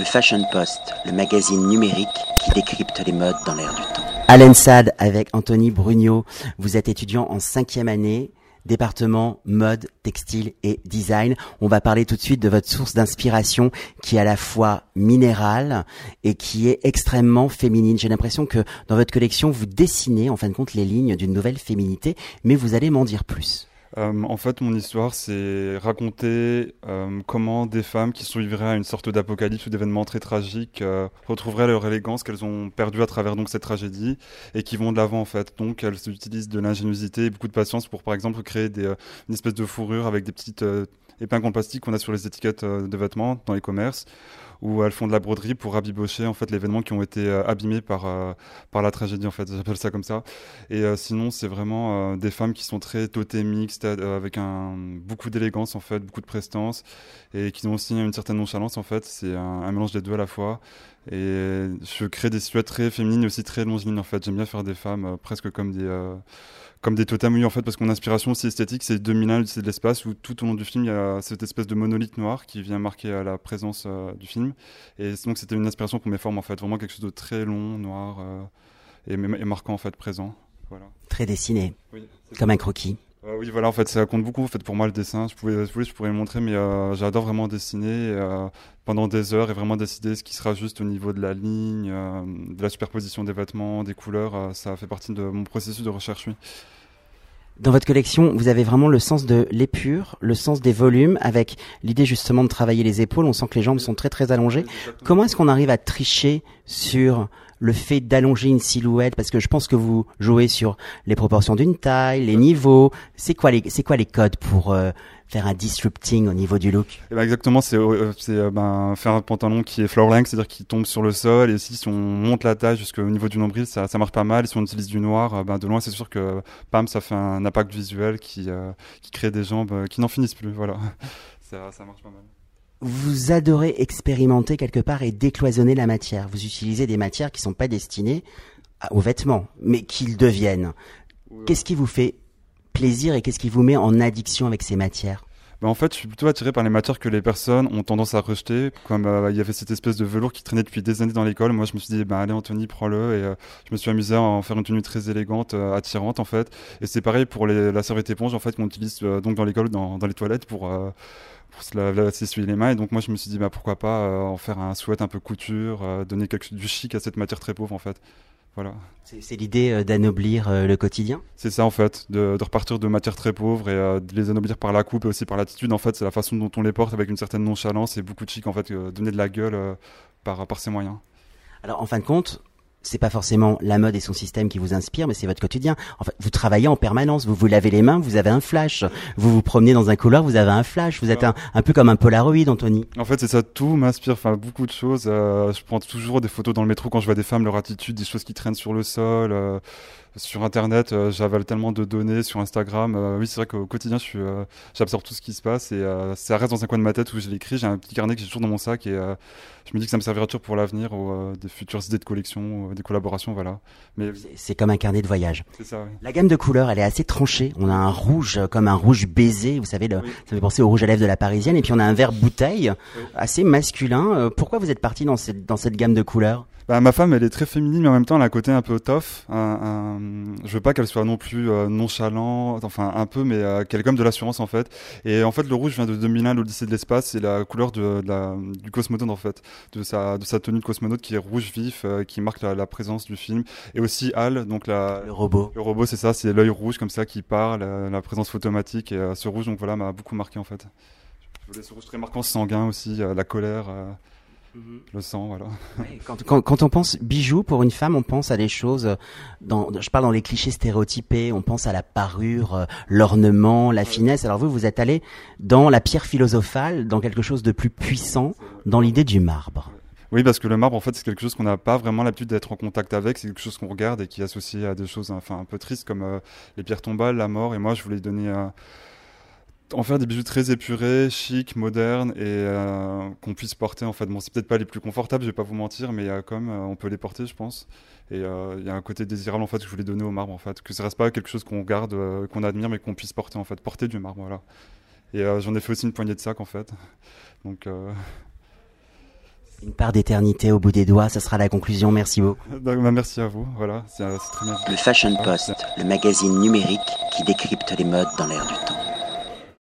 le Fashion Post, le magazine numérique qui décrypte les modes dans l'air du temps. Alain Sad avec Anthony Brugnot. Vous êtes étudiant en cinquième année, département mode, textile et design. On va parler tout de suite de votre source d'inspiration qui est à la fois minérale et qui est extrêmement féminine. J'ai l'impression que dans votre collection, vous dessinez en fin de compte les lignes d'une nouvelle féminité, mais vous allez m'en dire plus. Euh, en fait, mon histoire, c'est raconter euh, comment des femmes qui survivraient à une sorte d'apocalypse ou d'événements très tragiques euh, retrouveraient leur élégance qu'elles ont perdue à travers donc cette tragédie et qui vont de l'avant en fait. Donc, elles utilisent de l'ingéniosité et beaucoup de patience pour, par exemple, créer une espèce de fourrure avec des petites épingles en plastique qu'on a sur les étiquettes de vêtements dans les commerces où elles font de la broderie pour rabibocher en fait l'événement qui ont été euh, abîmés par euh, par la tragédie en fait. J'appelle ça comme ça. Et euh, sinon c'est vraiment des femmes qui sont très totémiques avec un beaucoup d'élégance en fait beaucoup de prestance et qui ont aussi une certaine nonchalance en fait. C'est un, mélange des deux à la fois et je crée des silhouettes très féminines et aussi très longilines en fait. J'aime bien faire des femmes presque comme des comme des totems oui en fait parce que mon inspiration aussi esthétique c'est 2001 c'est de l'espace où tout au long du film il y a cette espèce de monolithe noir qui vient marquer euh, la présence euh, du film. Et donc c'était une inspiration pour mes formes en fait. Vraiment quelque chose de très long noir euh, et, marquant en fait présent. Voilà. Très dessiné. Comme un croquis euh, oui, voilà, en fait, ça compte beaucoup en fait, pour moi le dessin. Je, pouvais, je pourrais le montrer, mais euh, j'adore vraiment dessiner euh, pendant des heures et vraiment décider ce qui sera juste au niveau de la ligne, de la superposition des vêtements, des couleurs. ça fait partie de mon processus de recherche, oui. Dans votre collection, vous avez vraiment le sens de l'épure, le sens des volumes, avec l'idée justement de travailler les épaules. On sent que les jambes sont très très allongées. Comment est-ce qu'on arrive à tricher sur le fait d'allonger une silhouette Parce que je pense que vous jouez sur les proportions d'une taille, les niveaux. C'est quoi les, codes pour euh, faire un disrupting au niveau du look? Eh ben Exactement, c'est, euh, euh, ben, faire un pantalon qui est floor length, c'est-à-dire qui tombe sur le sol. Et si, on monte la taille jusqu'au niveau du nombril, ça, marche pas mal. Et si on utilise du noir, ben, de loin, c'est sûr que pam, ça fait un impact visuel qui, crée des jambes qui n'en finissent plus. Voilà, ça marche pas mal vous adorez expérimenter quelque part et décloisonner la matière. Vous utilisez des matières qui ne sont pas destinées aux vêtements, mais qu'ils deviennent. Qu'est-ce qui vous fait plaisir et qu'est-ce qui vous met en addiction avec ces matières? Ben en fait, je suis plutôt attiré par les matières que les personnes ont tendance à rejeter. Comme euh, il y avait cette espèce de velours qui traînait depuis des années dans l'école, moi je me suis dit, ben allez Anthony, prends-le. Et euh, je me suis amusé à en faire une tenue très élégante, euh, attirante en fait. Et c'est pareil pour la serviette éponge en fait qu'on utilise donc dans l'école, dans, les toilettes pour pour se s'essuyer les mains. Et donc moi je me suis dit bah pourquoi pas en faire un sweat un peu couture, donner quelque, du chic à cette matière très pauvre en fait. Voilà. C'est l'idée euh, d'anoblir le quotidien? C'est ça en fait, de, repartir de matières très pauvres et de les anoblir par la coupe et aussi par l'attitude en fait. C'est la façon dont on les porte avec une certaine nonchalance et beaucoup de chic en fait, donner de la gueule par, par ces moyens. Alors en fin de compte, c'est pas forcément la mode et son système qui vous inspire, mais c'est votre quotidien. En fait, vous travaillez en permanence, vous vous lavez les mains, vous avez un flash. Vous vous promenez dans un couloir, vous avez un flash. Vous êtes un, un peu comme un Polaroid, Anthony. En fait, c'est ça, tout m'inspire. Enfin, beaucoup de choses. Euh, je prends toujours des photos dans le métro quand je vois des femmes, leur attitude, des choses qui traînent sur le sol. Euh, sur Internet, euh, j'avale tellement de données sur Instagram. Euh, oui, c'est vrai qu'au quotidien, je suis, euh, j'absorbe tout ce qui se passe et ça reste dans un coin de ma tête où je l'écris. J'ai un petit carnet que j'ai toujours dans mon sac et je me dis que ça me servira toujours pour l'avenir ou des futures idées de collection, des collaborations, voilà. Mais c'est comme un carnet de voyage. C'est ça. Oui. La gamme de couleurs, elle est assez tranchée. On a un rouge comme un rouge baiser, vous savez, le, ça fait penser au rouge à lèvres de la Parisienne, et puis on a un vert bouteille, assez masculin. pourquoi vous êtes parti dans cette dans cette gamme de couleurs? Bah, ma femme, elle est très féminine, mais en même temps, elle a un côté un peu tough. Un, Je veux pas qu'elle soit non plus euh, nonchalante, enfin un peu, mais euh, qu'elle ait comme de l'assurance en fait. Et en fait, le rouge vient de 2001, l'Odyssée de l'espace, c'est la couleur de, la, du cosmonaute en fait, de sa, de sa tenue de cosmonaute qui est rouge vif, euh, qui marque la, présence du film. Et aussi Al, donc la, le robot. Le robot, c'est ça, c'est l'œil rouge comme ça qui parle, la, présence photomatique. Et ce rouge, donc voilà, m'a beaucoup marqué en fait. Je voulais ce rouge très marquant, sanguin aussi, la colère. Mhm. Le sang, voilà. quand, on pense bijoux pour une femme, on pense à des choses. Dans, je parle dans les clichés stéréotypés. On pense à la parure, euh, l'ornement, la finesse. Alors vous, vous êtes allé dans la pierre philosophale, dans quelque chose de plus puissant, dans l'idée du marbre. Oui, parce que le marbre, en fait, c'est quelque chose qu'on n'a pas vraiment l'habitude d'être en contact avec. C'est quelque chose qu'on regarde et qui est associé à des choses, enfin, un peu tristes comme euh, les pierres tombales, la mort. Et moi, je voulais donner un en faire des bijoux très épurés, chics, modernes et euh, qu'on puisse porter en fait. Bon, c'est peut-être pas les plus confortables, je vais pas vous mentir, mais euh, comme euh, on peut les porter, je pense. Et il y a un côté désirable en fait que je voulais donner au marbre en fait, que ça reste pas quelque chose qu'on garde, qu'on admire, mais qu'on puisse porter en fait, porter du marbre, voilà. Et j'en ai fait aussi une poignée de sac en fait. Donc Une part d'éternité au bout des doigts, ça sera la conclusion. Merci beaucoup. Bah, bah, merci à vous. Voilà, c'est c'est très bien. Le Fashion Post, le magazine numérique qui décrypte les modes dans l'air du temps.